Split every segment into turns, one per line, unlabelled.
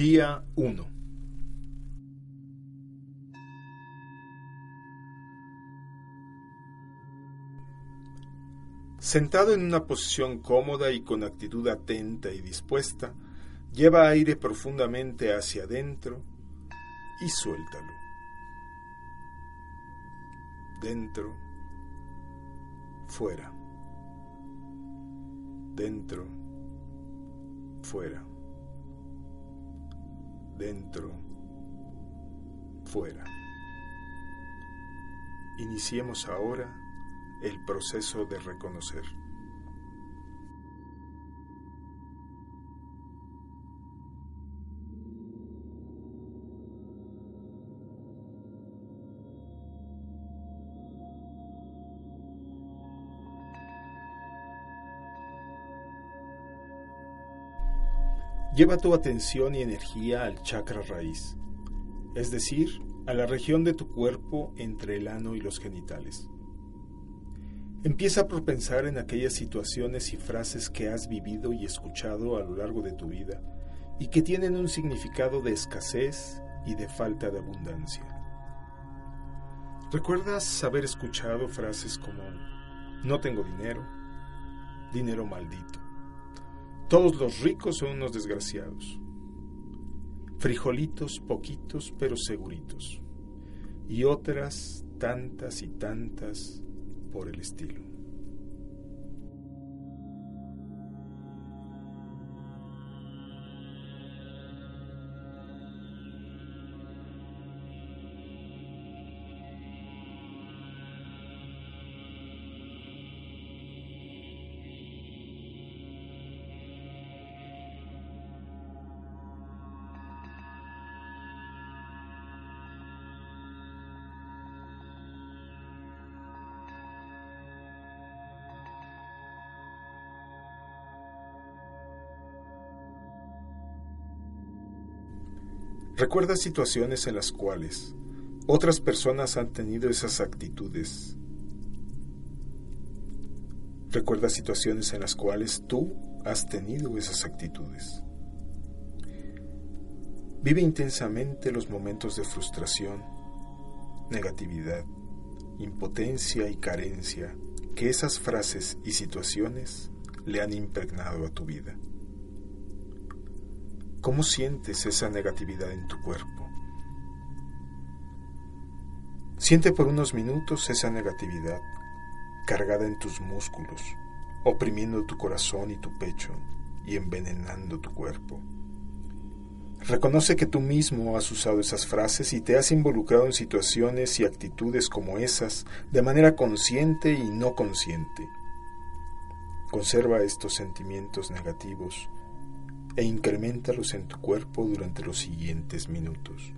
Día 1 Sentado en una posición cómoda y con actitud atenta y dispuesta, lleva aire profundamente hacia adentro y suéltalo. Dentro, fuera. Dentro, fuera dentro, fuera. Iniciemos ahora el proceso de reconocer. Lleva tu atención y energía al chakra raíz, es decir, a la región de tu cuerpo entre el ano y los genitales. Empieza por pensar en aquellas situaciones y frases que has vivido y escuchado a lo largo de tu vida y que tienen un significado de escasez y de falta de abundancia. ¿Recuerdas haber escuchado frases como no tengo dinero, dinero maldito, todos los ricos son unos desgraciados. Frijolitos poquitos pero seguritos. Y otras tantas y tantas por el estilo. Recuerda situaciones en las cuales otras personas han tenido esas actitudes. Recuerda situaciones en las cuales tú has tenido esas actitudes. Vive intensamente los momentos de frustración, negatividad, impotencia y carencia que esas frases y situaciones le han impregnado a tu vida. ¿Cómo sientes esa negatividad en tu cuerpo? Siente por unos minutos esa negatividad cargada en tus músculos, oprimiendo tu corazón y tu pecho y envenenando tu cuerpo. Reconoce que tú mismo has usado esas frases y te has involucrado en situaciones y actitudes como esas de manera consciente y no consciente. Conserva estos sentimientos negativos e incrementalos en tu cuerpo durante los siguientes minutos.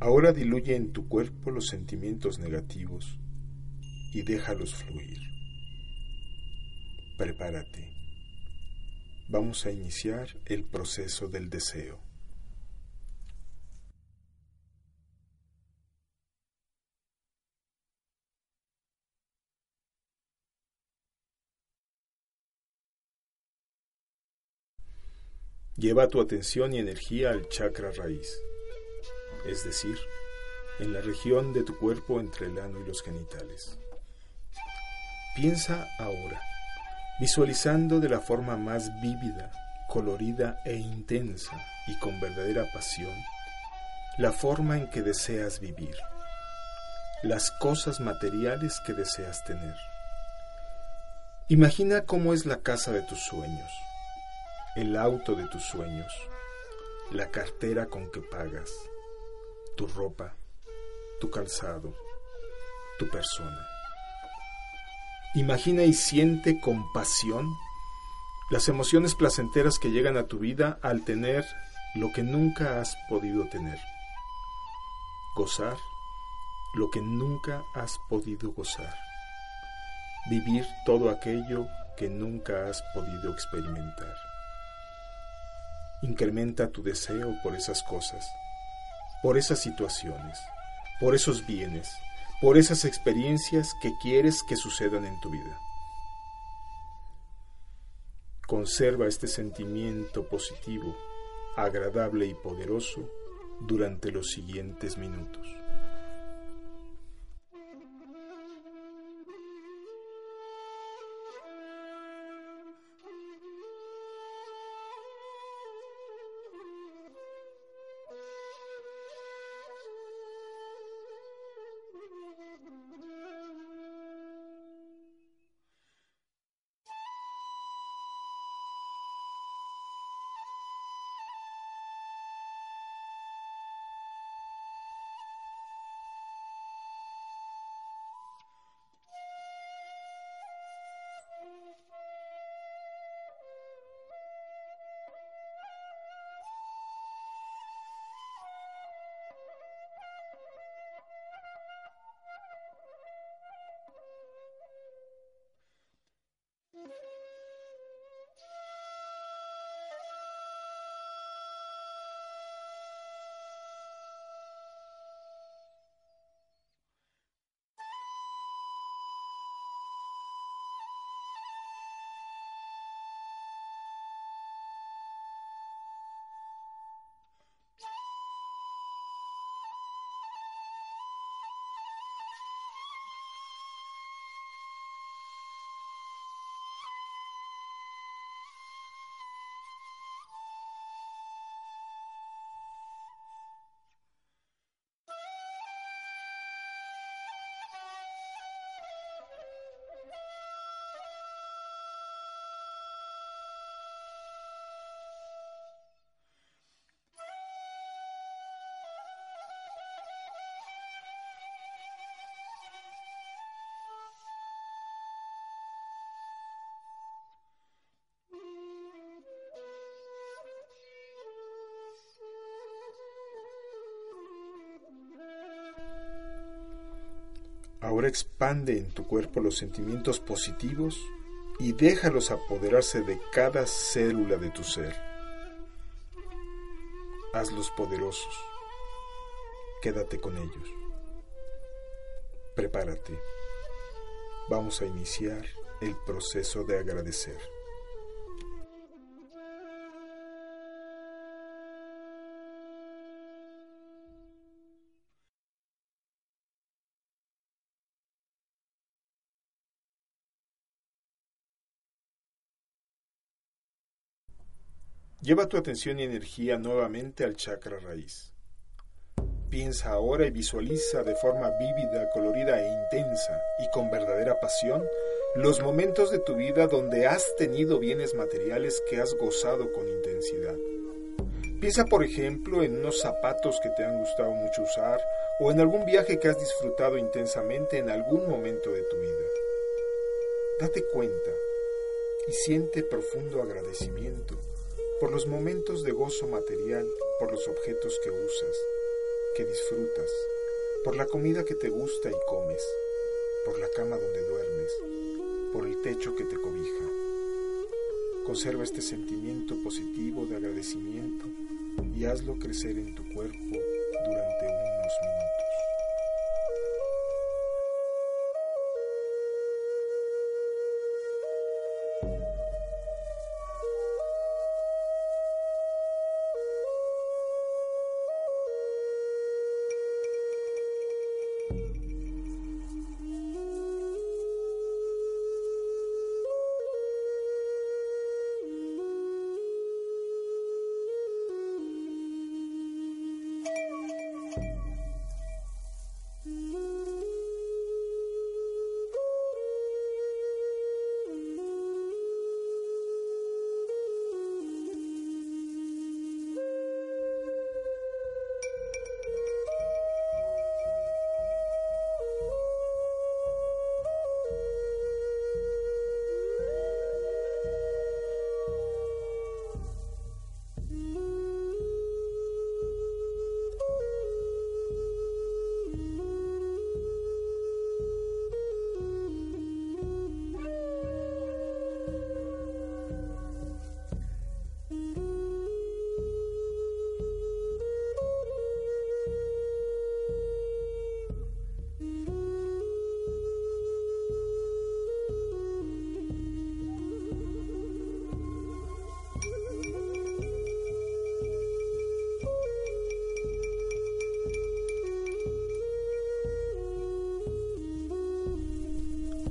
Ahora diluye en tu cuerpo los sentimientos negativos y déjalos fluir. Prepárate. Vamos a iniciar el proceso del deseo. Lleva tu atención y energía al chakra raíz, es decir, en la región de tu cuerpo entre el ano y los genitales. Piensa ahora, visualizando de la forma más vívida, colorida e intensa y con verdadera pasión, la forma en que deseas vivir, las cosas materiales que deseas tener. Imagina cómo es la casa de tus sueños el auto de tus sueños, la cartera con que pagas, tu ropa, tu calzado, tu persona. Imagina y siente con pasión las emociones placenteras que llegan a tu vida al tener lo que nunca has podido tener. Gozar lo que nunca has podido gozar. Vivir todo aquello que nunca has podido experimentar. Incrementa tu deseo por esas cosas, por esas situaciones, por esos bienes, por esas experiencias que quieres que sucedan en tu vida. Conserva este sentimiento positivo, agradable y poderoso durante los siguientes minutos. Ahora expande en tu cuerpo los sentimientos positivos y déjalos apoderarse de cada célula de tu ser. Hazlos poderosos. Quédate con ellos. Prepárate. Vamos a iniciar el proceso de agradecer. Lleva tu atención y energía nuevamente al chakra raíz. Piensa ahora y visualiza de forma vívida, colorida e intensa y con verdadera pasión los momentos de tu vida donde has tenido bienes materiales que has gozado con intensidad. Piensa, por ejemplo, en unos zapatos que te han gustado mucho usar o en algún viaje que has disfrutado intensamente en algún momento de tu vida. Date cuenta y siente profundo agradecimiento por los momentos de gozo material, por los objetos que usas, que disfrutas, por la comida que te gusta y comes, por la cama donde duermes, por el techo que te cobija. Conserva este sentimiento positivo de agradecimiento y hazlo crecer en tu cuerpo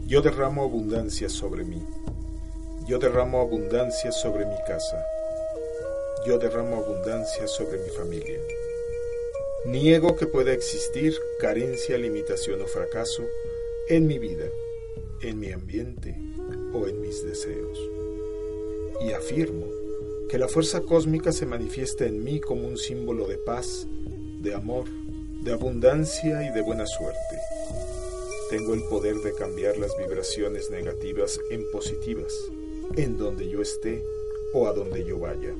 Yo derramo abundancia sobre mí. Yo derramo abundancia sobre mi casa. Yo derramo abundancia sobre mi familia. Niego que pueda existir carencia, limitación o fracaso en mi vida, en mi ambiente o en mis deseos. Y afirmo que la fuerza cósmica se manifiesta en mí como un símbolo de paz, de amor, de abundancia y de buena suerte. Tengo el poder de cambiar las vibraciones negativas en positivas, en donde yo esté o a donde yo vaya.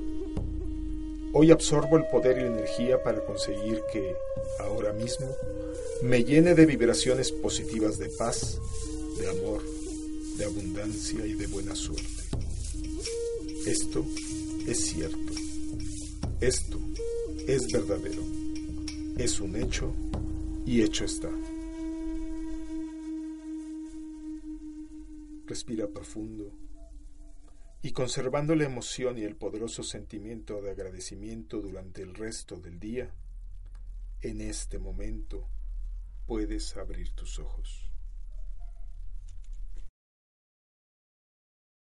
Hoy absorbo el poder y energía para conseguir que, ahora mismo, me llene de vibraciones positivas de paz, de amor, de abundancia y de buena suerte. Esto es cierto. Esto es verdadero. Es un hecho y hecho está. Respira profundo y conservando la emoción y el poderoso sentimiento de agradecimiento durante el resto del día, en este momento puedes abrir tus ojos.